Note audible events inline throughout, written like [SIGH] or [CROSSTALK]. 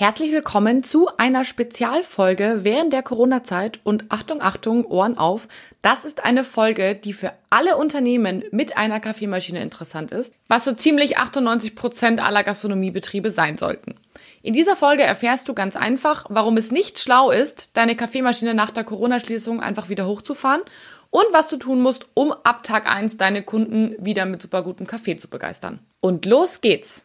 Herzlich willkommen zu einer Spezialfolge während der Corona-Zeit und Achtung, Achtung, Ohren auf. Das ist eine Folge, die für alle Unternehmen mit einer Kaffeemaschine interessant ist, was so ziemlich 98 Prozent aller Gastronomiebetriebe sein sollten. In dieser Folge erfährst du ganz einfach, warum es nicht schlau ist, deine Kaffeemaschine nach der Corona-Schließung einfach wieder hochzufahren und was du tun musst, um ab Tag 1 deine Kunden wieder mit super gutem Kaffee zu begeistern. Und los geht's!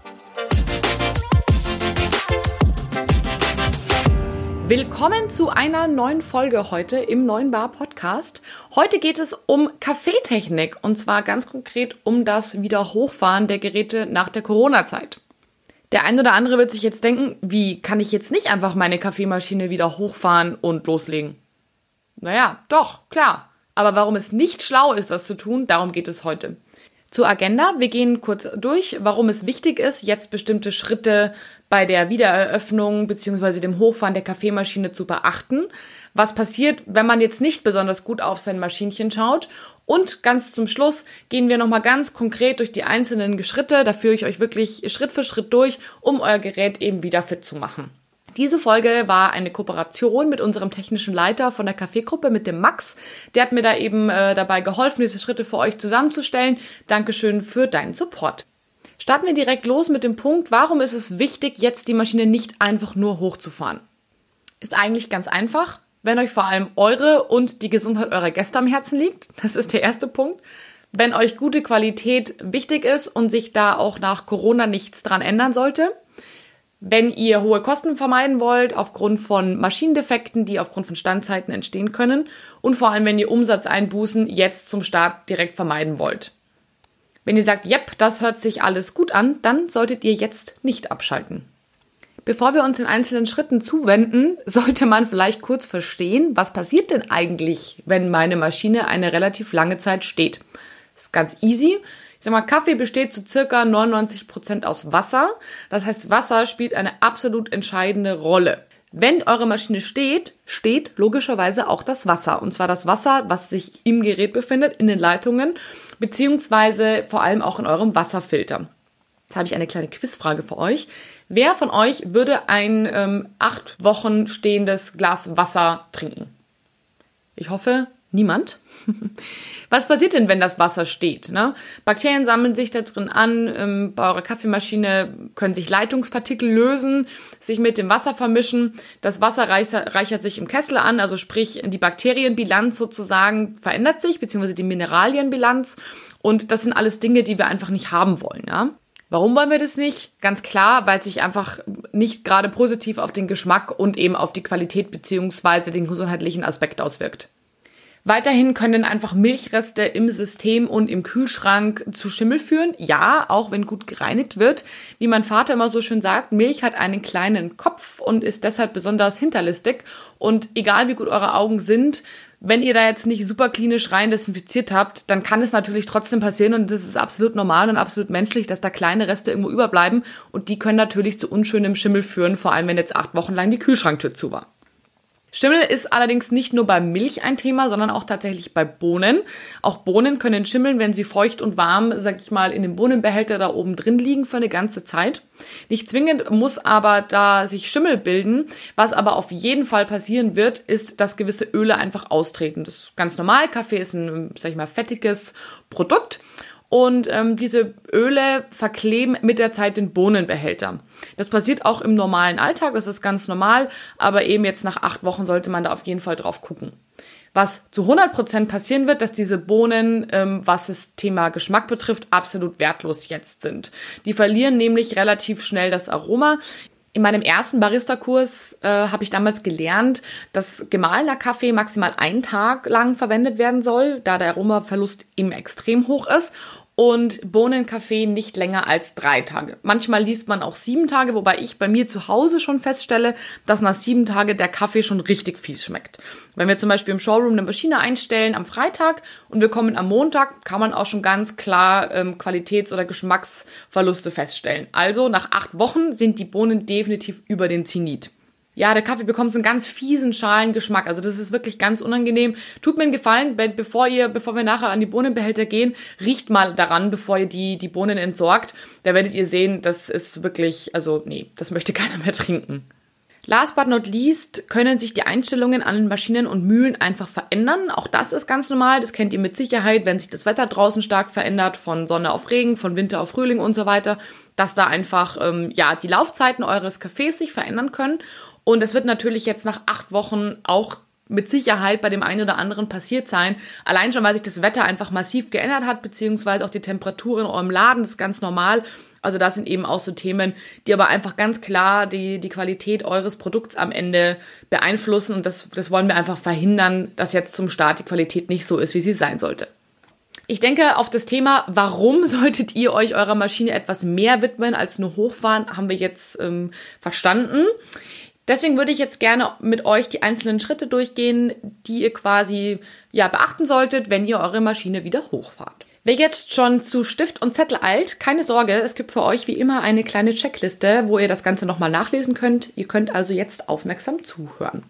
Willkommen zu einer neuen Folge heute im neuen Bar Podcast. Heute geht es um Kaffeetechnik und zwar ganz konkret um das Wiederhochfahren der Geräte nach der Corona-Zeit. Der ein oder andere wird sich jetzt denken, wie kann ich jetzt nicht einfach meine Kaffeemaschine wieder hochfahren und loslegen? Naja, doch, klar. Aber warum es nicht schlau ist, das zu tun, darum geht es heute. Zur Agenda. Wir gehen kurz durch, warum es wichtig ist, jetzt bestimmte Schritte bei der Wiedereröffnung bzw. dem Hochfahren der Kaffeemaschine zu beachten. Was passiert, wenn man jetzt nicht besonders gut auf sein Maschinchen schaut? Und ganz zum Schluss gehen wir nochmal ganz konkret durch die einzelnen Schritte. Da führe ich euch wirklich Schritt für Schritt durch, um euer Gerät eben wieder fit zu machen. Diese Folge war eine Kooperation mit unserem technischen Leiter von der Kaffeegruppe, mit dem Max. Der hat mir da eben äh, dabei geholfen, diese Schritte für euch zusammenzustellen. Dankeschön für deinen Support. Starten wir direkt los mit dem Punkt, warum ist es wichtig, jetzt die Maschine nicht einfach nur hochzufahren? Ist eigentlich ganz einfach, wenn euch vor allem eure und die Gesundheit eurer Gäste am Herzen liegt. Das ist der erste Punkt. Wenn euch gute Qualität wichtig ist und sich da auch nach Corona nichts dran ändern sollte wenn ihr hohe Kosten vermeiden wollt, aufgrund von Maschinendefekten, die aufgrund von Standzeiten entstehen können und vor allem, wenn ihr Umsatzeinbußen jetzt zum Start direkt vermeiden wollt. Wenn ihr sagt, yep, das hört sich alles gut an, dann solltet ihr jetzt nicht abschalten. Bevor wir uns den einzelnen Schritten zuwenden, [LAUGHS] sollte man vielleicht kurz verstehen, was passiert denn eigentlich, wenn meine Maschine eine relativ lange Zeit steht. Das ist ganz easy. Ich sag mal, Kaffee besteht zu circa 99 Prozent aus Wasser. Das heißt, Wasser spielt eine absolut entscheidende Rolle. Wenn eure Maschine steht, steht logischerweise auch das Wasser. Und zwar das Wasser, was sich im Gerät befindet, in den Leitungen, beziehungsweise vor allem auch in eurem Wasserfilter. Jetzt habe ich eine kleine Quizfrage für euch. Wer von euch würde ein ähm, acht Wochen stehendes Glas Wasser trinken? Ich hoffe, niemand. [LAUGHS] Was passiert denn, wenn das Wasser steht? Ne? Bakterien sammeln sich da drin an, ähm, bei eurer Kaffeemaschine können sich Leitungspartikel lösen, sich mit dem Wasser vermischen. Das Wasser reichert sich im Kessel an, also sprich die Bakterienbilanz sozusagen verändert sich, beziehungsweise die Mineralienbilanz. Und das sind alles Dinge, die wir einfach nicht haben wollen. Ja? Warum wollen wir das nicht? Ganz klar, weil es sich einfach nicht gerade positiv auf den Geschmack und eben auf die Qualität beziehungsweise den gesundheitlichen Aspekt auswirkt. Weiterhin können einfach Milchreste im System und im Kühlschrank zu Schimmel führen. Ja, auch wenn gut gereinigt wird. Wie mein Vater immer so schön sagt, Milch hat einen kleinen Kopf und ist deshalb besonders hinterlistig. Und egal wie gut eure Augen sind, wenn ihr da jetzt nicht super klinisch rein desinfiziert habt, dann kann es natürlich trotzdem passieren und das ist absolut normal und absolut menschlich, dass da kleine Reste irgendwo überbleiben und die können natürlich zu unschönem Schimmel führen, vor allem wenn jetzt acht Wochen lang die Kühlschranktür zu war. Schimmel ist allerdings nicht nur bei Milch ein Thema, sondern auch tatsächlich bei Bohnen. Auch Bohnen können schimmeln, wenn sie feucht und warm, sag ich mal, in dem Bohnenbehälter da oben drin liegen für eine ganze Zeit. Nicht zwingend muss aber da sich Schimmel bilden. Was aber auf jeden Fall passieren wird, ist, dass gewisse Öle einfach austreten. Das ist ganz normal. Kaffee ist ein, sag ich mal, fettiges Produkt. Und ähm, diese Öle verkleben mit der Zeit den Bohnenbehälter. Das passiert auch im normalen Alltag, das ist ganz normal, aber eben jetzt nach acht Wochen sollte man da auf jeden Fall drauf gucken. Was zu 100 Prozent passieren wird, dass diese Bohnen, ähm, was das Thema Geschmack betrifft, absolut wertlos jetzt sind. Die verlieren nämlich relativ schnell das Aroma. In meinem ersten Barista-Kurs äh, habe ich damals gelernt, dass gemahlener Kaffee maximal einen Tag lang verwendet werden soll, da der Aromaverlust eben extrem hoch ist. Und Bohnenkaffee nicht länger als drei Tage. Manchmal liest man auch sieben Tage, wobei ich bei mir zu Hause schon feststelle, dass nach sieben Tagen der Kaffee schon richtig fies schmeckt. Wenn wir zum Beispiel im Showroom eine Maschine einstellen am Freitag und wir kommen am Montag, kann man auch schon ganz klar ähm, Qualitäts- oder Geschmacksverluste feststellen. Also nach acht Wochen sind die Bohnen definitiv über den Zenit ja, der Kaffee bekommt so einen ganz fiesen Schalengeschmack. Also das ist wirklich ganz unangenehm. Tut mir einen Gefallen, bevor ihr, bevor wir nachher an die Bohnenbehälter gehen, riecht mal daran, bevor ihr die, die Bohnen entsorgt. Da werdet ihr sehen, das ist wirklich, also nee, das möchte [LAUGHS] keiner mehr trinken. Last but not least können sich die Einstellungen an den Maschinen und Mühlen einfach verändern. Auch das ist ganz normal. Das kennt ihr mit Sicherheit, wenn sich das Wetter draußen stark verändert, von Sonne auf Regen, von Winter auf Frühling und so weiter, dass da einfach ähm, ja die Laufzeiten eures Cafés sich verändern können. Und es wird natürlich jetzt nach acht Wochen auch mit Sicherheit bei dem einen oder anderen passiert sein. Allein schon, weil sich das Wetter einfach massiv geändert hat, beziehungsweise auch die Temperatur in eurem Laden, das ist ganz normal. Also das sind eben auch so Themen, die aber einfach ganz klar die, die Qualität eures Produkts am Ende beeinflussen. Und das, das wollen wir einfach verhindern, dass jetzt zum Start die Qualität nicht so ist, wie sie sein sollte. Ich denke, auf das Thema, warum [LAUGHS] solltet ihr euch eurer Maschine etwas mehr widmen als nur hochfahren, haben wir jetzt ähm, verstanden. Deswegen würde ich jetzt gerne mit euch die einzelnen Schritte durchgehen, die ihr quasi ja beachten solltet, wenn ihr eure Maschine wieder hochfahrt. Wer jetzt schon zu Stift und Zettel eilt, keine Sorge, es gibt für euch wie immer eine kleine Checkliste, wo ihr das Ganze nochmal nachlesen könnt. Ihr könnt also jetzt aufmerksam zuhören.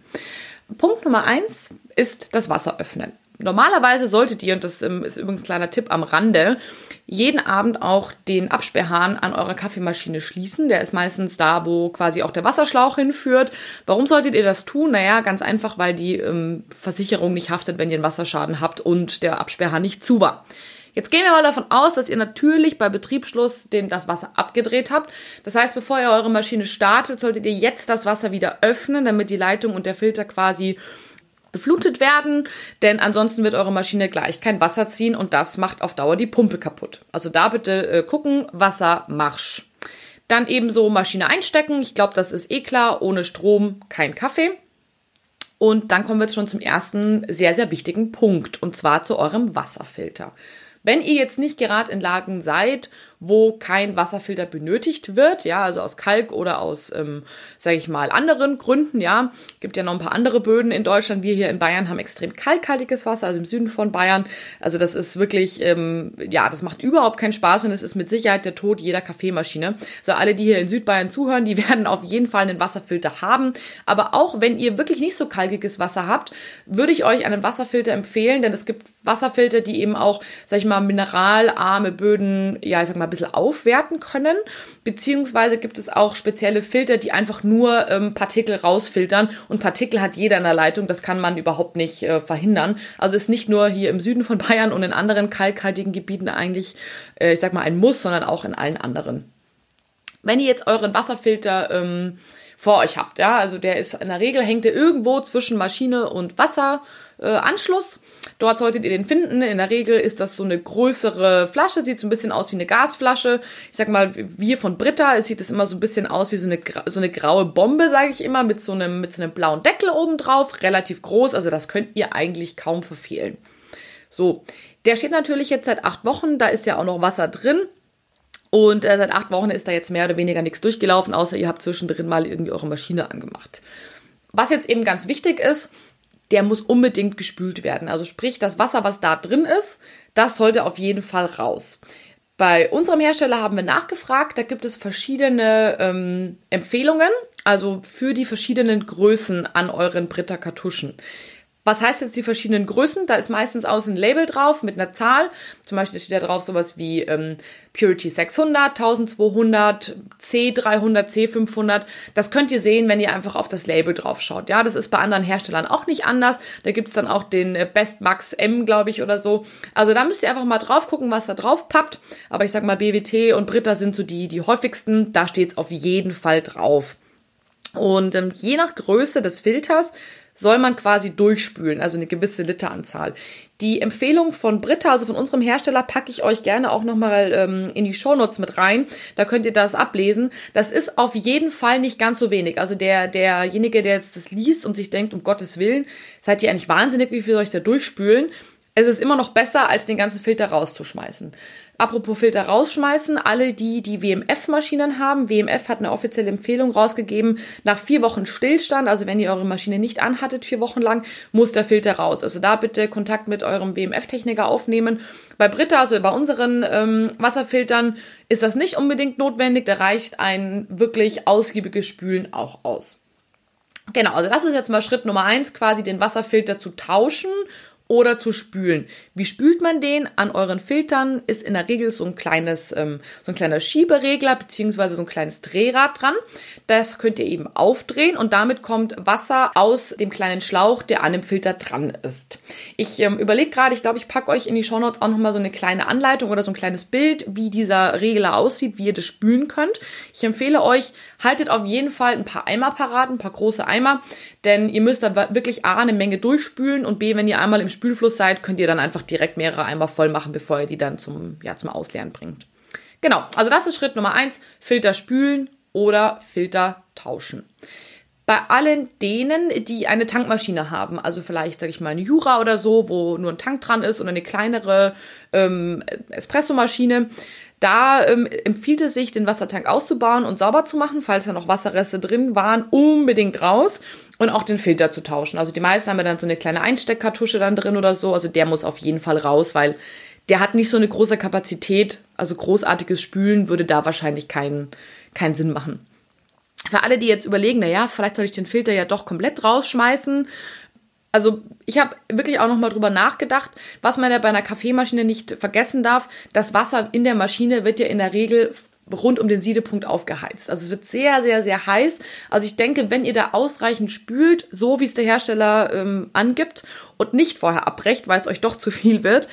Punkt Nummer eins ist das Wasser öffnen. Normalerweise solltet ihr, und das ähm, ist übrigens ein kleiner Tipp am Rande, jeden Abend auch den Absperrhahn an eurer Kaffeemaschine schließen. Der ist meistens da, wo quasi auch der Wasserschlauch hinführt. Warum solltet ihr das tun? Naja, ganz einfach, weil die ähm, Versicherung nicht haftet, wenn ihr einen Wasserschaden habt und der Absperrhahn nicht zu war. Jetzt gehen wir mal davon aus, dass ihr natürlich bei Betriebsschluss den, das Wasser abgedreht habt. Das heißt, bevor ihr eure Maschine startet, solltet ihr jetzt das Wasser wieder öffnen, damit die Leitung und der Filter quasi beflutet werden, denn ansonsten wird eure Maschine gleich kein Wasser ziehen und das macht auf Dauer die Pumpe kaputt. Also da bitte äh, gucken, Wassermarsch. Dann ebenso Maschine einstecken. Ich glaube, das ist eh klar. Ohne Strom kein Kaffee. Und dann kommen wir jetzt schon zum ersten sehr, sehr wichtigen Punkt und zwar zu eurem Wasserfilter. Wenn ihr jetzt nicht gerade in Lagen seid, wo kein Wasserfilter benötigt wird, ja, also aus Kalk oder aus, ähm, sage ich mal, anderen Gründen, ja, gibt ja noch ein paar andere Böden in Deutschland. Wir hier in Bayern haben extrem kalkhaltiges Wasser, also im Süden von Bayern. Also das ist wirklich, ähm, ja, das macht überhaupt keinen Spaß und es ist mit Sicherheit der Tod jeder Kaffeemaschine. Also alle, die hier in Südbayern zuhören, die [LAUGHS] werden auf jeden Fall einen Wasserfilter haben. Aber auch wenn ihr wirklich nicht so kalkiges Wasser habt, würde ich euch einen Wasserfilter empfehlen, denn es gibt Wasserfilter, die eben auch, sag ich mal, mineralarme Böden, ja, ich sag mal, bisschen aufwerten können. Beziehungsweise gibt es auch spezielle Filter, die einfach nur ähm, Partikel rausfiltern. Und Partikel hat jeder in der Leitung, das kann man überhaupt nicht äh, verhindern. Also ist nicht nur hier im Süden von Bayern und in anderen kalkhaltigen Gebieten eigentlich, äh, ich sag mal, ein Muss, sondern auch in allen anderen. Wenn ihr jetzt euren Wasserfilter ähm, vor euch habt, ja, also der ist in der Regel hängt er irgendwo zwischen Maschine und Wasseranschluss. Äh, Dort solltet ihr den finden. In der Regel ist das so eine größere Flasche, sieht so ein bisschen aus wie eine Gasflasche. Ich sag mal, wir von Britta, es sieht es immer so ein bisschen aus wie so eine, so eine graue Bombe, sage ich immer, mit so einem, mit so einem blauen Deckel oben drauf, relativ groß. Also das könnt ihr eigentlich kaum verfehlen. So, der steht natürlich jetzt seit acht Wochen, da ist ja auch noch Wasser drin. Und äh, seit acht Wochen ist da jetzt mehr oder weniger nichts durchgelaufen, außer ihr habt zwischendrin mal irgendwie eure Maschine angemacht. Was jetzt eben ganz wichtig ist, der muss unbedingt gespült werden. Also sprich, das Wasser, was da drin ist, das sollte auf jeden Fall raus. Bei unserem Hersteller haben wir nachgefragt, da gibt es verschiedene ähm, Empfehlungen, also für die verschiedenen Größen an euren Britta-Kartuschen. Was heißt jetzt die verschiedenen Größen? Da ist meistens außen ein Label drauf mit einer Zahl. Zum Beispiel steht da drauf sowas wie ähm, Purity 600, 1200, C300, C500. Das könnt ihr sehen, wenn ihr einfach auf das Label drauf schaut. Ja, das ist bei anderen Herstellern auch nicht anders. Da gibt's dann auch den äh, Best Max M, glaube ich, oder so. Also da müsst ihr einfach mal drauf gucken, was da drauf pappt. Aber ich sag mal, BWT und Britta sind so die, die häufigsten. Da steht's auf jeden Fall drauf. Und ähm, je nach Größe des Filters soll man quasi durchspülen, also eine gewisse Literanzahl. Die Empfehlung von Britta, also von unserem Hersteller, packe ich euch gerne auch nochmal ähm, in die Shownotes mit rein. Da könnt ihr das ablesen. Das ist auf jeden Fall nicht ganz so wenig. Also der, derjenige, der jetzt das liest und sich denkt, um Gottes Willen, seid ihr eigentlich wahnsinnig, wie viel soll ich da durchspülen? Es ist immer noch besser, als den ganzen Filter rauszuschmeißen. Apropos Filter rausschmeißen, alle die, die WMF-Maschinen haben, WMF hat eine offizielle Empfehlung rausgegeben, nach vier Wochen Stillstand, also wenn ihr eure Maschine nicht anhattet, vier Wochen lang, muss der Filter raus. Also da bitte Kontakt mit eurem WMF-Techniker aufnehmen. Bei Britta, also bei unseren ähm, Wasserfiltern, ist das nicht unbedingt notwendig, da reicht ein wirklich ausgiebiges Spülen auch aus. Genau, also das ist jetzt mal Schritt Nummer eins, quasi den Wasserfilter zu tauschen oder zu spülen. Wie spült man den? An euren Filtern ist in der Regel so ein kleines, ähm, so ein kleiner Schieberegler beziehungsweise so ein kleines Drehrad dran. Das könnt ihr eben aufdrehen und damit kommt Wasser aus dem kleinen Schlauch, der an dem Filter dran ist. Ich ähm, überlege gerade, ich glaube, ich packe euch in die Shownotes auch nochmal so eine kleine Anleitung oder so ein kleines Bild, wie dieser Regler aussieht, wie ihr das spülen könnt. Ich empfehle euch, haltet auf jeden Fall ein paar Eimer parat, ein paar große Eimer, denn ihr müsst da wirklich A, eine Menge durchspülen und B, wenn ihr einmal im Spülfluss seid, könnt ihr dann einfach direkt mehrere Eimer voll machen, bevor ihr die dann zum, ja, zum Ausleeren bringt. Genau, also das ist Schritt Nummer eins, Filter spülen oder Filter tauschen. Bei allen denen, die eine Tankmaschine haben, also vielleicht, sage ich mal, eine Jura oder so, wo nur ein Tank dran ist oder eine kleinere ähm, Espressomaschine, da ähm, empfiehlt es sich, den Wassertank auszubauen und sauber zu machen, falls da noch Wasserreste drin waren, unbedingt raus und auch den Filter zu tauschen. Also die meisten haben ja dann so eine kleine Einsteckkartusche dann drin oder so. Also der muss auf jeden Fall raus, weil der hat nicht so eine große Kapazität. Also großartiges Spülen würde da wahrscheinlich keinen keinen Sinn machen. Für alle, die jetzt überlegen, na ja, vielleicht soll ich den Filter ja doch komplett rausschmeißen, also ich habe wirklich auch noch mal drüber nachgedacht, was man ja bei einer Kaffeemaschine nicht vergessen darf. Das Wasser in der Maschine wird ja in der Regel rund um den Siedepunkt aufgeheizt. Also es wird sehr, sehr, sehr heiß. Also ich denke, wenn ihr da ausreichend spült, so wie es der Hersteller ähm, angibt und nicht vorher abbrecht, weil es euch doch zu viel wird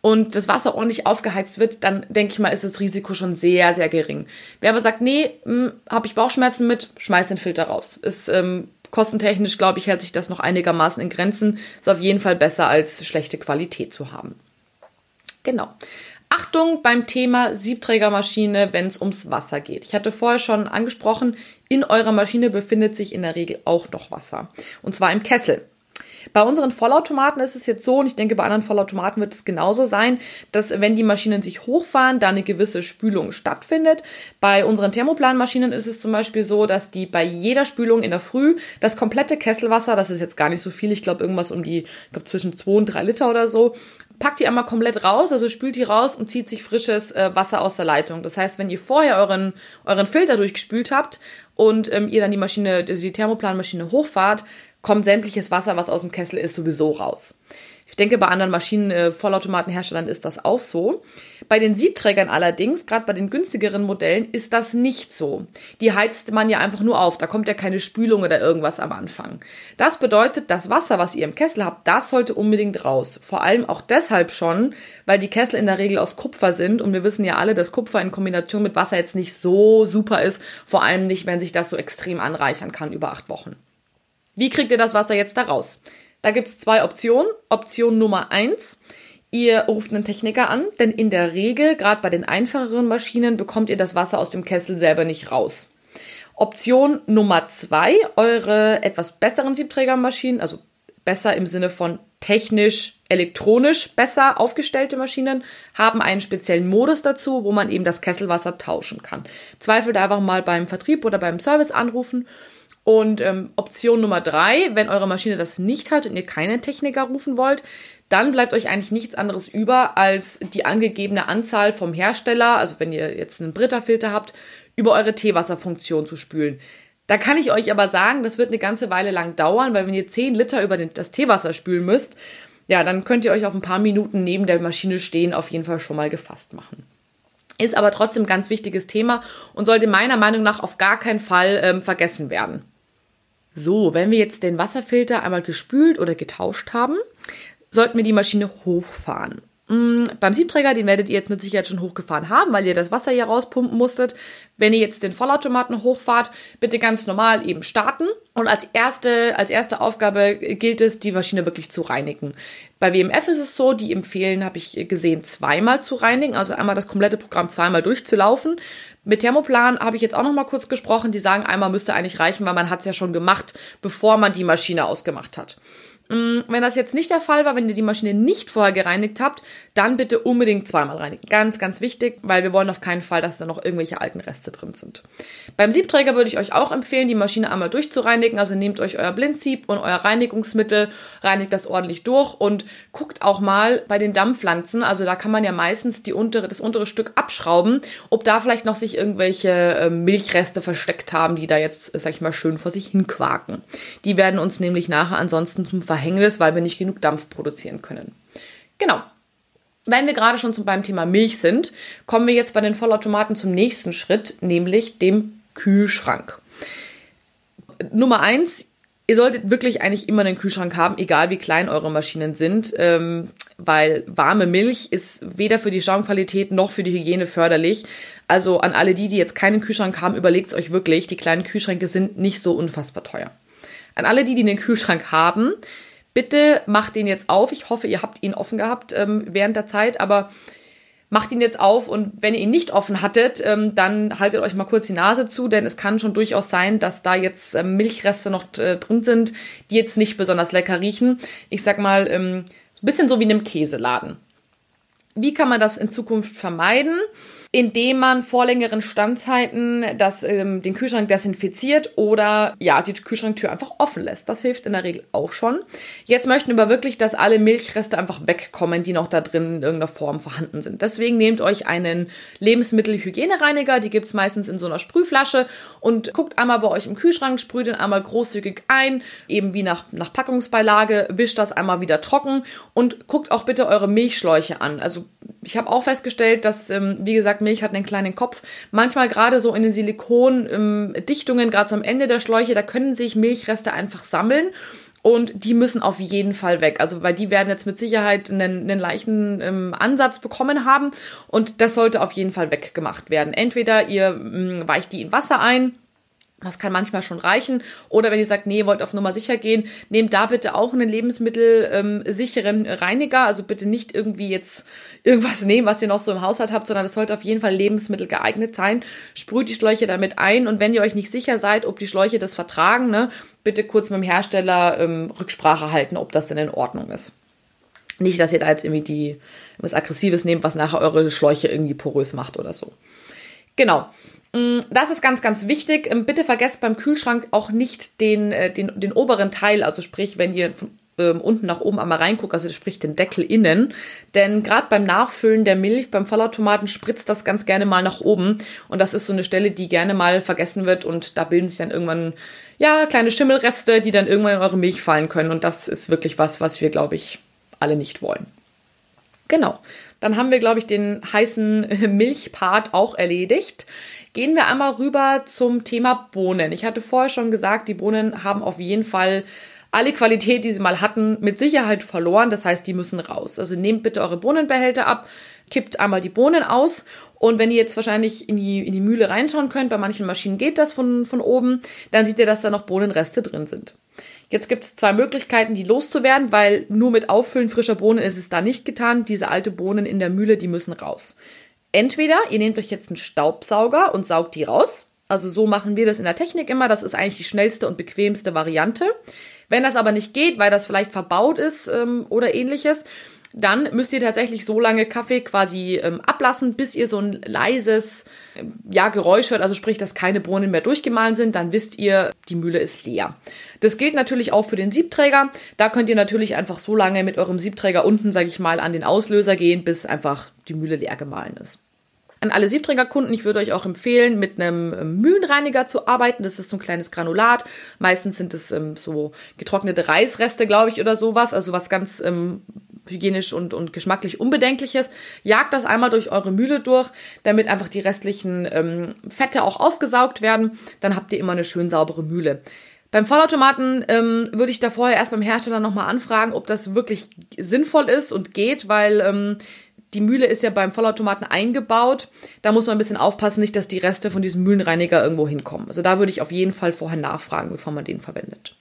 und das Wasser ordentlich aufgeheizt wird, dann denke ich mal, ist das Risiko schon sehr, sehr gering. Wer aber sagt, nee, hm, habe ich Bauchschmerzen mit, schmeißt den Filter raus. Ist ähm, Kostentechnisch, glaube ich, hält sich das noch einigermaßen in Grenzen. Ist auf jeden Fall besser, als schlechte Qualität zu haben. Genau. Achtung beim Thema Siebträgermaschine, wenn es ums Wasser geht. Ich hatte vorher schon angesprochen, in eurer Maschine befindet sich in der Regel auch noch Wasser. Und zwar im Kessel. Bei unseren Vollautomaten ist es jetzt so, und ich denke, bei anderen Vollautomaten wird es genauso sein, dass wenn die Maschinen sich hochfahren, da eine gewisse Spülung stattfindet. Bei unseren Thermoplanmaschinen ist es zum Beispiel so, dass die bei jeder Spülung in der Früh das komplette Kesselwasser, das ist jetzt gar nicht so viel, ich glaube irgendwas um die, ich glaube zwischen zwei und drei Liter oder so, packt die einmal komplett raus, also spült die raus und zieht sich frisches äh, Wasser aus der Leitung. Das heißt, wenn ihr vorher euren, euren Filter durchgespült habt und ähm, ihr dann die Maschine, die Thermoplanmaschine hochfahrt, kommt sämtliches Wasser, was aus dem Kessel ist, sowieso raus. Ich denke, bei anderen Maschinen, äh, Vollautomatenherstellern ist das auch so. Bei den Siebträgern allerdings, gerade bei den günstigeren Modellen, ist das nicht so. Die heizt man ja einfach nur auf. Da kommt ja keine Spülung oder irgendwas am Anfang. Das bedeutet, das Wasser, was ihr im Kessel habt, das sollte unbedingt raus. Vor allem auch deshalb schon, weil die Kessel in der Regel aus Kupfer sind und wir wissen ja alle, dass Kupfer in Kombination mit Wasser jetzt nicht so super ist. Vor allem nicht, wenn sich das so extrem anreichern kann über acht Wochen. Wie kriegt ihr das Wasser jetzt da raus? Da gibt es zwei Optionen. Option Nummer eins. Ihr ruft einen Techniker an, denn in der Regel, gerade bei den einfacheren Maschinen, bekommt ihr das Wasser aus dem Kessel selber nicht raus. Option Nummer zwei, eure etwas besseren Siebträgermaschinen, also besser im Sinne von technisch, elektronisch besser aufgestellte Maschinen, haben einen speziellen Modus dazu, wo man eben das Kesselwasser tauschen kann. Zweifelt einfach mal beim Vertrieb oder beim Service anrufen und ähm, Option Nummer drei, wenn eure Maschine das nicht hat und ihr keinen Techniker rufen wollt, dann bleibt euch eigentlich nichts anderes über, als die angegebene Anzahl vom Hersteller, also wenn ihr jetzt einen Britta-Filter habt, über eure Teewasserfunktion zu spülen. Da kann ich euch aber sagen, das wird eine ganze Weile lang dauern, weil wenn ihr 10 Liter über das Teewasser spülen müsst, ja, dann könnt ihr euch auf ein paar Minuten neben der Maschine stehen auf jeden Fall schon mal gefasst machen. Ist aber trotzdem ein ganz wichtiges Thema und sollte meiner Meinung nach auf gar keinen Fall ähm, vergessen werden. So, wenn wir jetzt den Wasserfilter einmal gespült oder getauscht haben, sollten wir die Maschine hochfahren. Mm, beim Siebträger, den werdet ihr jetzt mit Sicherheit schon hochgefahren haben, weil ihr das Wasser hier rauspumpen musstet. Wenn ihr jetzt den Vollautomaten hochfahrt, bitte ganz normal eben starten. Und als erste, als erste Aufgabe gilt es, die Maschine wirklich zu reinigen. Bei WMF ist es so, die empfehlen, habe ich gesehen, zweimal zu reinigen, also einmal das komplette Programm zweimal durchzulaufen. Mit Thermoplan habe ich jetzt auch noch mal kurz gesprochen. Die sagen, einmal müsste eigentlich reichen, weil man hat es ja schon gemacht, bevor man die Maschine ausgemacht hat. Mm, wenn das jetzt nicht der Fall war, wenn ihr die Maschine nicht vorher gereinigt habt, dann bitte unbedingt zweimal reinigen. Ganz, ganz wichtig, weil wir wollen auf keinen Fall, dass da noch irgendwelche alten Reste drin sind. Beim Siebträger würde ich euch auch empfehlen, die Maschine einmal durchzureinigen. Also nehmt euch euer Blindsieb und euer Reinigungsmittel, reinigt das ordentlich durch und guckt auch mal bei den Dampfpflanzen. Also da kann man ja meistens die untere, das untere Stück abschrauben, ob da vielleicht noch sich irgendwelche äh, Milchreste versteckt haben, die da jetzt, sag ich mal, schön vor sich hin quaken. Die werden uns nämlich nachher ansonsten zum Verhängnis, weil wir nicht genug Dampf produzieren können. Genau. Wenn wir gerade schon beim Thema Milch sind, kommen wir jetzt bei den Vollautomaten zum nächsten Schritt, nämlich dem Kühlschrank. Nummer eins, ihr solltet wirklich eigentlich immer einen Kühlschrank haben, egal wie klein eure Maschinen sind, ähm, weil warme Milch ist weder für die Schaumqualität noch für die Hygiene förderlich. Also an alle die, die jetzt keinen Kühlschrank haben, überlegt euch wirklich, die kleinen Kühlschränke sind nicht so unfassbar teuer. An alle die, die einen Kühlschrank haben, bitte macht den jetzt auf. Ich hoffe, ihr habt ihn offen gehabt ähm, während der Zeit, aber macht ihn jetzt auf und wenn ihr ihn nicht offen hattet, ähm, dann haltet euch mal kurz die Nase zu, denn es kann schon durchaus sein, dass da jetzt ähm, Milchreste noch äh, drin sind, die jetzt nicht besonders lecker riechen. Ich sag mal, ähm, ein bisschen so wie in einem Käseladen. Wie kann man das in Zukunft vermeiden? indem man vor längeren Standzeiten das, ähm, den Kühlschrank desinfiziert oder ja, die Kühlschranktür einfach offen lässt. Das hilft in der Regel auch schon. Jetzt möchten wir wirklich, dass alle Milchreste einfach wegkommen, die noch da drin in irgendeiner Form vorhanden sind. Deswegen nehmt euch einen Lebensmittelhygienereiniger, die gibt's meistens in so einer Sprühflasche und guckt einmal bei euch im Kühlschrank, sprüht den einmal großzügig ein, eben wie nach, nach Packungsbeilage, wischt das einmal wieder trocken und guckt auch bitte eure Milchschläuche an. Also ich habe auch festgestellt, dass, ähm, wie gesagt, Milch hat einen kleinen Kopf. Manchmal gerade so in den Silikondichtungen, ähm, gerade so am Ende der Schläuche, da können sich Milchreste einfach sammeln. Und die müssen auf jeden Fall weg. Also, weil die werden jetzt mit Sicherheit einen, einen leichten ähm, Ansatz bekommen haben. Und das sollte auf jeden Fall weggemacht werden. Entweder ihr ähm, weicht die in Wasser ein das kann manchmal schon reichen. Oder wenn ihr sagt, nee, wollt auf Nummer sicher gehen, nehmt da bitte auch einen lebensmittelsicheren ähm, Reiniger. Also bitte nicht irgendwie jetzt irgendwas nehmen, was ihr noch so im Haushalt habt, sondern es sollte auf jeden Fall Lebensmittel geeignet sein. Sprüht die Schläuche damit ein und wenn ihr euch nicht sicher seid, ob die Schläuche das vertragen, ne, bitte kurz mit dem Hersteller ähm, Rücksprache halten, ob das denn in Ordnung ist. Nicht, dass ihr da jetzt irgendwie die was Aggressives nehmt, was nachher eure Schläuche irgendwie porös macht oder so. Genau. Mm, das ist ganz, ganz wichtig. Ähm, bitte vergesst beim Kühlschrank auch nicht den, äh, den, den oberen Teil, also sprich, wenn ihr von ähm, unten nach oben einmal reinguckt, also sprich den Deckel innen. Denn gerade beim Nachfüllen der Milch, beim Vollautomaten spritzt das ganz gerne mal nach oben. Und das ist so eine Stelle, die gerne mal vergessen wird und da bilden sich dann irgendwann, ja, kleine Schimmelreste, die dann irgendwann in eure Milch fallen können. Und das ist wirklich was, was wir, glaube ich, alle nicht wollen. Genau. Dann haben wir, glaube ich, den heißen [LAUGHS] Milchpart auch erledigt. Gehen wir einmal rüber zum Thema Bohnen. Ich hatte vorher schon gesagt, die Bohnen haben auf jeden Fall alle Qualität, die sie mal hatten, mit Sicherheit verloren. Das heißt, die müssen raus. Also nehmt bitte eure Bohnenbehälter ab, kippt einmal die Bohnen aus und wenn ihr jetzt wahrscheinlich in die, in die Mühle reinschauen könnt, bei manchen Maschinen geht das von, von oben, dann seht ihr, dass da noch Bohnenreste drin sind. Jetzt gibt es zwei Möglichkeiten, die loszuwerden, weil nur mit Auffüllen frischer Bohnen ist es da nicht getan. Diese alte Bohnen in der Mühle, die müssen raus. Entweder ihr nehmt euch jetzt einen Staubsauger und saugt die raus. Also so machen wir das in der Technik immer. Das ist eigentlich die schnellste und bequemste Variante. Wenn das aber nicht geht, weil das vielleicht verbaut ist ähm, oder ähnliches, dann müsst ihr tatsächlich so lange Kaffee quasi ähm, ablassen, bis ihr so ein leises äh, ja, Geräusch hört, also sprich, dass keine Bohnen mehr durchgemahlen sind, dann wisst ihr, die Mühle ist leer. Das gilt natürlich auch für den Siebträger. Da könnt ihr natürlich einfach so lange mit eurem Siebträger unten, sage ich mal, an den Auslöser gehen, bis einfach die Mühle leer gemahlen ist. An alle Siebträgerkunden, ich würde euch auch empfehlen, mit einem ähm, Mühlenreiniger zu arbeiten. Das ist so ein kleines Granulat. Meistens sind es ähm, so getrocknete Reisreste, glaube ich, oder sowas. Also was ganz ähm, hygienisch und, und geschmacklich Unbedenkliches. Jagt das einmal durch eure Mühle durch, damit einfach die restlichen ähm, Fette auch aufgesaugt werden. Dann habt ihr immer eine schön saubere Mühle. Beim Vollautomaten ähm, würde ich da vorher erst beim Hersteller nochmal anfragen, ob das wirklich sinnvoll ist und geht, weil ähm, die Mühle ist ja beim Vollautomaten eingebaut. Da muss man ein bisschen aufpassen, nicht, dass die Reste von diesem Mühlenreiniger irgendwo hinkommen. Also da würde ich auf jeden Fall vorher nachfragen, bevor man den verwendet.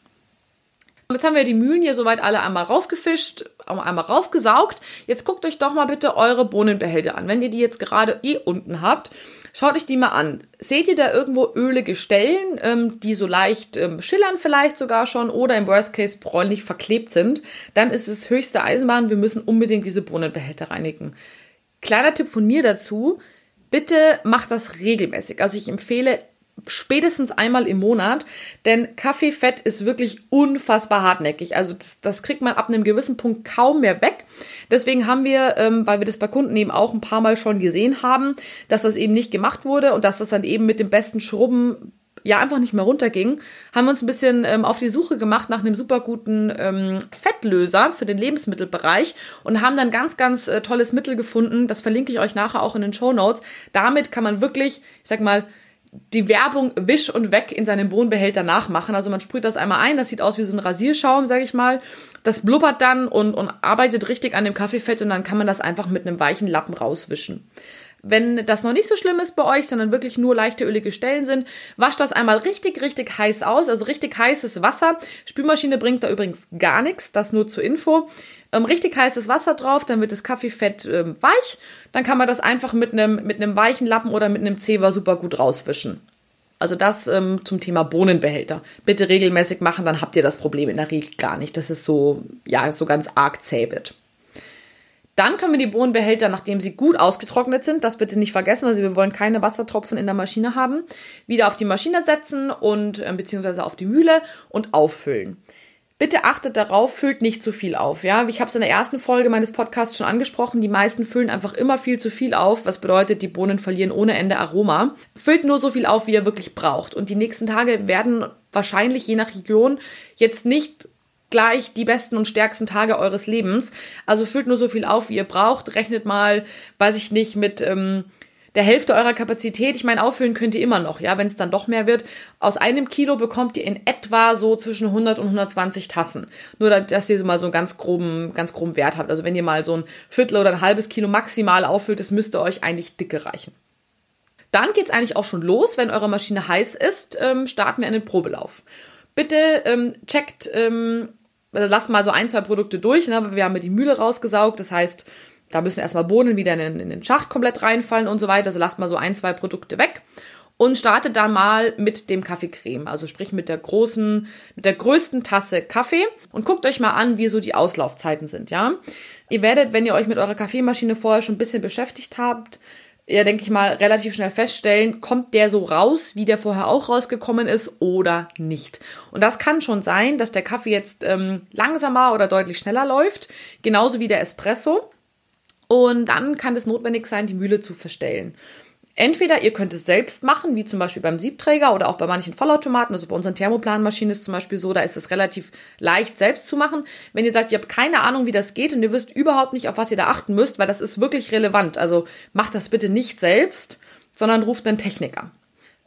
Jetzt haben wir die Mühlen hier soweit alle einmal rausgefischt, einmal rausgesaugt. Jetzt guckt euch doch mal bitte eure Bohnenbehälter an. Wenn ihr die jetzt gerade eh unten habt, schaut euch die mal an. Seht ihr da irgendwo ölige Stellen, ähm, die so leicht ähm, schillern vielleicht sogar schon oder im Worst Case bräunlich verklebt sind? Dann ist es höchste Eisenbahn. Wir müssen unbedingt diese Bohnenbehälter reinigen. Kleiner Tipp von mir dazu. Bitte macht das regelmäßig. Also ich empfehle spätestens einmal im Monat, denn Kaffeefett ist wirklich unfassbar hartnäckig. Also das, das kriegt man ab einem gewissen Punkt kaum mehr weg. Deswegen haben wir, ähm, weil wir das bei Kunden eben auch ein paar Mal schon gesehen haben, dass das eben nicht gemacht wurde und dass das dann eben mit dem besten Schrubben ja einfach nicht mehr runterging, haben wir uns ein bisschen ähm, auf die Suche gemacht nach einem super guten ähm, Fettlöser für den Lebensmittelbereich und haben dann ganz, ganz äh, tolles Mittel gefunden. Das verlinke ich euch nachher auch in den Show Notes. Damit kann man wirklich, ich sag mal, die Werbung wisch und weg in seinem Bohnenbehälter nachmachen. Also man sprüht das einmal ein, das sieht aus wie so ein Rasierschaum, sag ich mal. Das blubbert dann und, und arbeitet richtig an dem Kaffeefett und dann kann man das einfach mit einem weichen Lappen rauswischen. Wenn das noch nicht so schlimm ist bei euch, sondern wirklich nur leichte ölige Stellen sind, wascht das einmal richtig, richtig heiß aus, also richtig heißes Wasser. Spülmaschine bringt da übrigens gar nichts, das nur zur Info. Ähm, richtig heißes Wasser drauf, dann wird das Kaffeefett ähm, weich. Dann kann man das einfach mit einem mit weichen Lappen oder mit einem Zewa super gut rauswischen. Also das ähm, zum Thema Bohnenbehälter. Bitte regelmäßig machen, dann habt ihr das Problem in der Regel gar nicht, dass es so, ja, so ganz arg zäh wird. Dann können wir die Bohnenbehälter, nachdem sie gut ausgetrocknet sind, das bitte nicht vergessen, also wir wollen keine Wassertropfen in der Maschine haben, wieder auf die Maschine setzen und äh, beziehungsweise auf die Mühle und auffüllen. Bitte achtet darauf, füllt nicht zu viel auf. Ja, ich habe es in der ersten Folge meines Podcasts schon angesprochen. Die meisten füllen einfach immer viel zu viel auf, was bedeutet, die Bohnen verlieren ohne Ende Aroma. Füllt nur so viel auf, wie ihr wirklich braucht. Und die nächsten Tage werden wahrscheinlich je nach Region jetzt nicht gleich die besten und stärksten Tage eures Lebens. Also füllt nur so viel auf, wie ihr braucht. Rechnet mal, weiß ich nicht, mit ähm, der Hälfte eurer Kapazität. Ich meine, auffüllen könnt ihr immer noch, ja, wenn es dann doch mehr wird. Aus einem Kilo bekommt ihr in etwa so zwischen 100 und 120 Tassen. Nur, dass ihr so mal so einen ganz groben, ganz groben Wert habt. Also wenn ihr mal so ein Viertel oder ein halbes Kilo maximal auffüllt, das müsste euch eigentlich dicke reichen. Dann geht's eigentlich auch schon los. Wenn eure Maschine heiß ist, ähm, starten wir einen Probelauf. Bitte ähm, checkt ähm, also lasst mal so ein, zwei Produkte durch. Ne? Wir haben die Mühle rausgesaugt, das heißt, da müssen erstmal Bohnen wieder in den, in den Schacht komplett reinfallen und so weiter. Also lasst mal so ein, zwei Produkte weg und startet dann mal mit dem Kaffeecreme, also sprich mit der großen, mit der größten Tasse Kaffee und guckt euch mal an, wie so die Auslaufzeiten sind, ja. Ihr werdet, wenn ihr euch mit eurer Kaffeemaschine vorher schon ein bisschen beschäftigt habt, ja, denke ich mal, relativ schnell feststellen, kommt der so raus, wie der vorher auch rausgekommen ist oder nicht. Und das kann schon sein, dass der Kaffee jetzt ähm, langsamer oder deutlich schneller läuft, genauso wie der Espresso. Und dann kann es notwendig sein, die Mühle zu verstellen. Entweder ihr könnt es selbst machen, wie zum Beispiel beim Siebträger oder auch bei manchen Vollautomaten. Also bei unseren Thermoplanmaschinen ist zum Beispiel so, da ist es relativ leicht selbst zu machen. Wenn ihr sagt, ihr habt keine Ahnung, wie das geht und ihr wisst überhaupt nicht, auf was ihr da achten müsst, weil das ist wirklich relevant. Also macht das bitte nicht selbst, sondern ruft einen Techniker.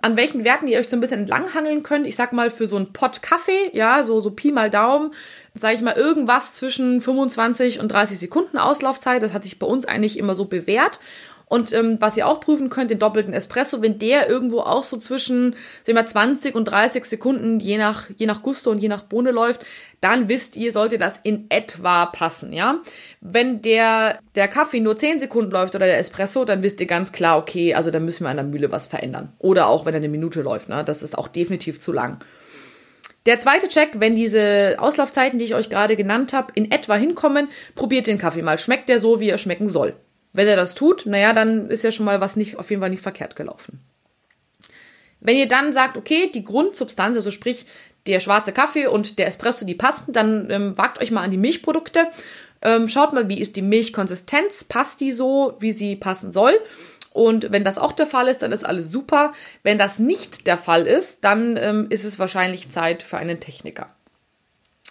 An welchen Werten ihr euch so ein bisschen entlanghangeln könnt, ich sag mal für so einen Pott Kaffee, ja, so, so Pi mal Daumen, sage ich mal irgendwas zwischen 25 und 30 Sekunden Auslaufzeit. Das hat sich bei uns eigentlich immer so bewährt. Und ähm, was ihr auch prüfen könnt, den doppelten Espresso, wenn der irgendwo auch so zwischen sagen wir, 20 und 30 Sekunden, je nach, je nach Gusto und je nach Bohne läuft, dann wisst ihr, sollte das in etwa passen, ja. Wenn der, der Kaffee nur 10 Sekunden läuft oder der Espresso, dann wisst ihr ganz klar, okay, also da müssen wir an der Mühle was verändern. Oder auch, wenn er eine Minute läuft, ne, das ist auch definitiv zu lang. Der zweite Check, wenn diese Auslaufzeiten, die ich euch gerade genannt habe, in etwa hinkommen, probiert den Kaffee mal. Schmeckt der so, wie er schmecken soll? Wenn er das tut, naja, dann ist ja schon mal was nicht, auf jeden Fall nicht verkehrt gelaufen. Wenn ihr dann sagt, okay, die Grundsubstanz, also sprich der schwarze Kaffee und der Espresso, die passen, dann ähm, wagt euch mal an die Milchprodukte. Ähm, schaut mal, wie ist die Milchkonsistenz, passt die so, wie sie passen soll. Und wenn das auch der Fall ist, dann ist alles super. Wenn das nicht der Fall ist, dann ähm, ist es wahrscheinlich Zeit für einen Techniker.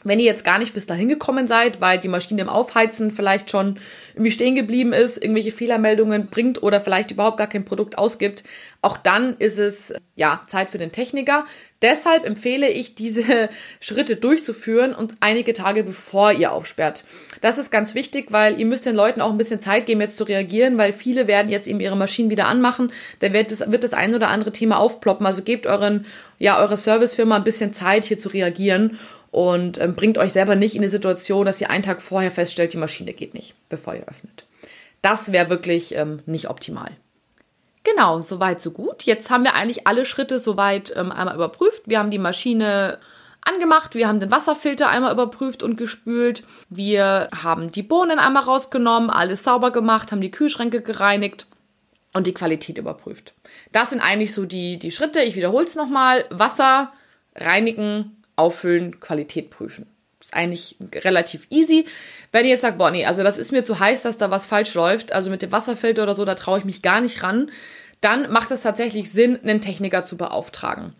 Wenn ihr jetzt gar nicht bis dahin gekommen seid, weil die Maschine im Aufheizen vielleicht schon irgendwie stehen geblieben ist, irgendwelche Fehlermeldungen bringt oder vielleicht überhaupt gar kein Produkt ausgibt, auch dann ist es ja Zeit für den Techniker. Deshalb empfehle ich, diese [LAUGHS] Schritte durchzuführen und einige Tage bevor ihr aufsperrt. Das ist ganz wichtig, weil ihr müsst den Leuten auch ein bisschen Zeit geben, jetzt zu reagieren, weil viele werden jetzt eben ihre Maschinen wieder anmachen. Da wird das, wird das ein oder andere Thema aufploppen. Also gebt euren, ja, eurer Servicefirma ein bisschen Zeit, hier zu reagieren. Und ähm, bringt euch selber nicht in die Situation, dass ihr einen Tag vorher feststellt, die Maschine geht nicht, bevor ihr öffnet. Das wäre wirklich ähm, nicht optimal. Genau, soweit, so gut. Jetzt haben wir eigentlich alle Schritte soweit ähm, einmal überprüft. Wir haben die Maschine angemacht, wir haben den Wasserfilter einmal überprüft und gespült, wir haben die Bohnen einmal rausgenommen, alles sauber gemacht, haben die Kühlschränke gereinigt und die Qualität überprüft. Das sind eigentlich so die, die Schritte. Ich wiederhole es nochmal. Wasser, reinigen, auffüllen, Qualität prüfen. Ist eigentlich relativ easy. Wenn ihr jetzt sagt, boah, nee, also das ist mir zu heiß, dass da was falsch läuft, also mit dem Wasserfilter oder so, da traue ich mich gar nicht ran, dann macht es tatsächlich Sinn, einen Techniker zu beauftragen.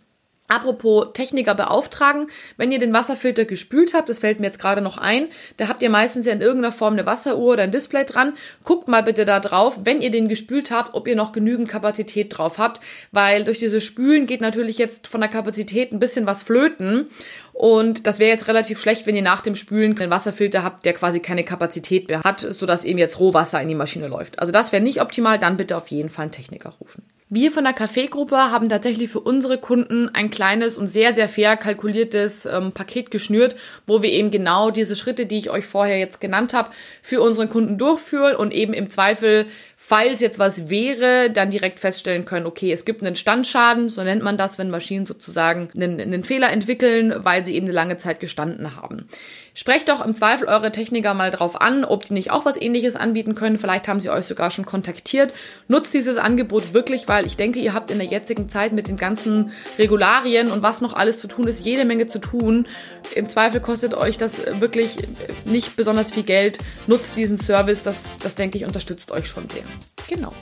Apropos Techniker beauftragen, wenn ihr den Wasserfilter gespült habt, das fällt mir jetzt gerade noch ein, da habt ihr meistens ja in irgendeiner Form eine Wasseruhr oder ein Display dran. Guckt mal bitte da drauf, wenn ihr den gespült habt, ob ihr noch genügend Kapazität drauf habt, weil durch dieses Spülen geht natürlich jetzt von der Kapazität ein bisschen was flöten und das wäre jetzt relativ schlecht, wenn ihr nach dem Spülen einen Wasserfilter habt, der quasi keine Kapazität mehr hat, sodass eben jetzt Rohwasser in die Maschine läuft. Also das wäre nicht optimal, dann bitte auf jeden Fall einen Techniker rufen. Wir von der Kaffeegruppe haben tatsächlich für unsere Kunden ein kleines und sehr, sehr fair kalkuliertes ähm, Paket geschnürt, wo wir eben genau diese Schritte, die ich euch vorher jetzt genannt habe, für unseren Kunden durchführen und eben im Zweifel falls jetzt was wäre, dann direkt feststellen können, okay, es gibt einen Standschaden, so nennt man das, wenn Maschinen sozusagen einen, einen Fehler entwickeln, weil sie eben eine lange Zeit gestanden haben. Sprecht doch im Zweifel eure Techniker mal drauf an, ob die nicht auch was ähnliches anbieten können. Vielleicht haben sie euch sogar schon kontaktiert. Nutzt dieses Angebot wirklich, weil ich denke, ihr habt in der jetzigen Zeit mit den ganzen Regularien und was noch alles zu tun ist, jede Menge zu tun. Im Zweifel kostet euch das wirklich nicht besonders viel Geld. Nutzt diesen Service, das, das denke ich, unterstützt euch schon sehr. Genau.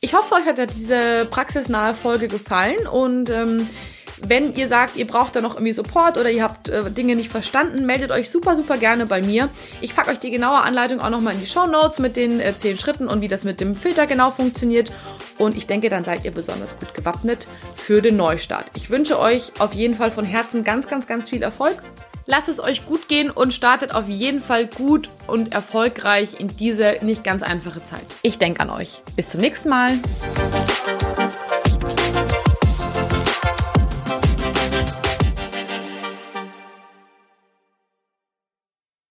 Ich hoffe, euch hat diese praxisnahe Folge gefallen und ähm, wenn ihr sagt, ihr braucht da noch irgendwie Support oder ihr habt äh, Dinge nicht verstanden, meldet euch super, super gerne bei mir. Ich packe euch die genaue Anleitung auch nochmal in die Show Notes mit den äh, 10 Schritten und wie das mit dem Filter genau funktioniert. Und ich denke, dann seid ihr besonders gut gewappnet für den Neustart. Ich wünsche euch auf jeden Fall von Herzen ganz, ganz, ganz viel Erfolg Lasst es euch gut gehen und startet auf jeden Fall gut und erfolgreich in diese nicht ganz einfache Zeit. Ich denke an euch. Bis zum nächsten Mal.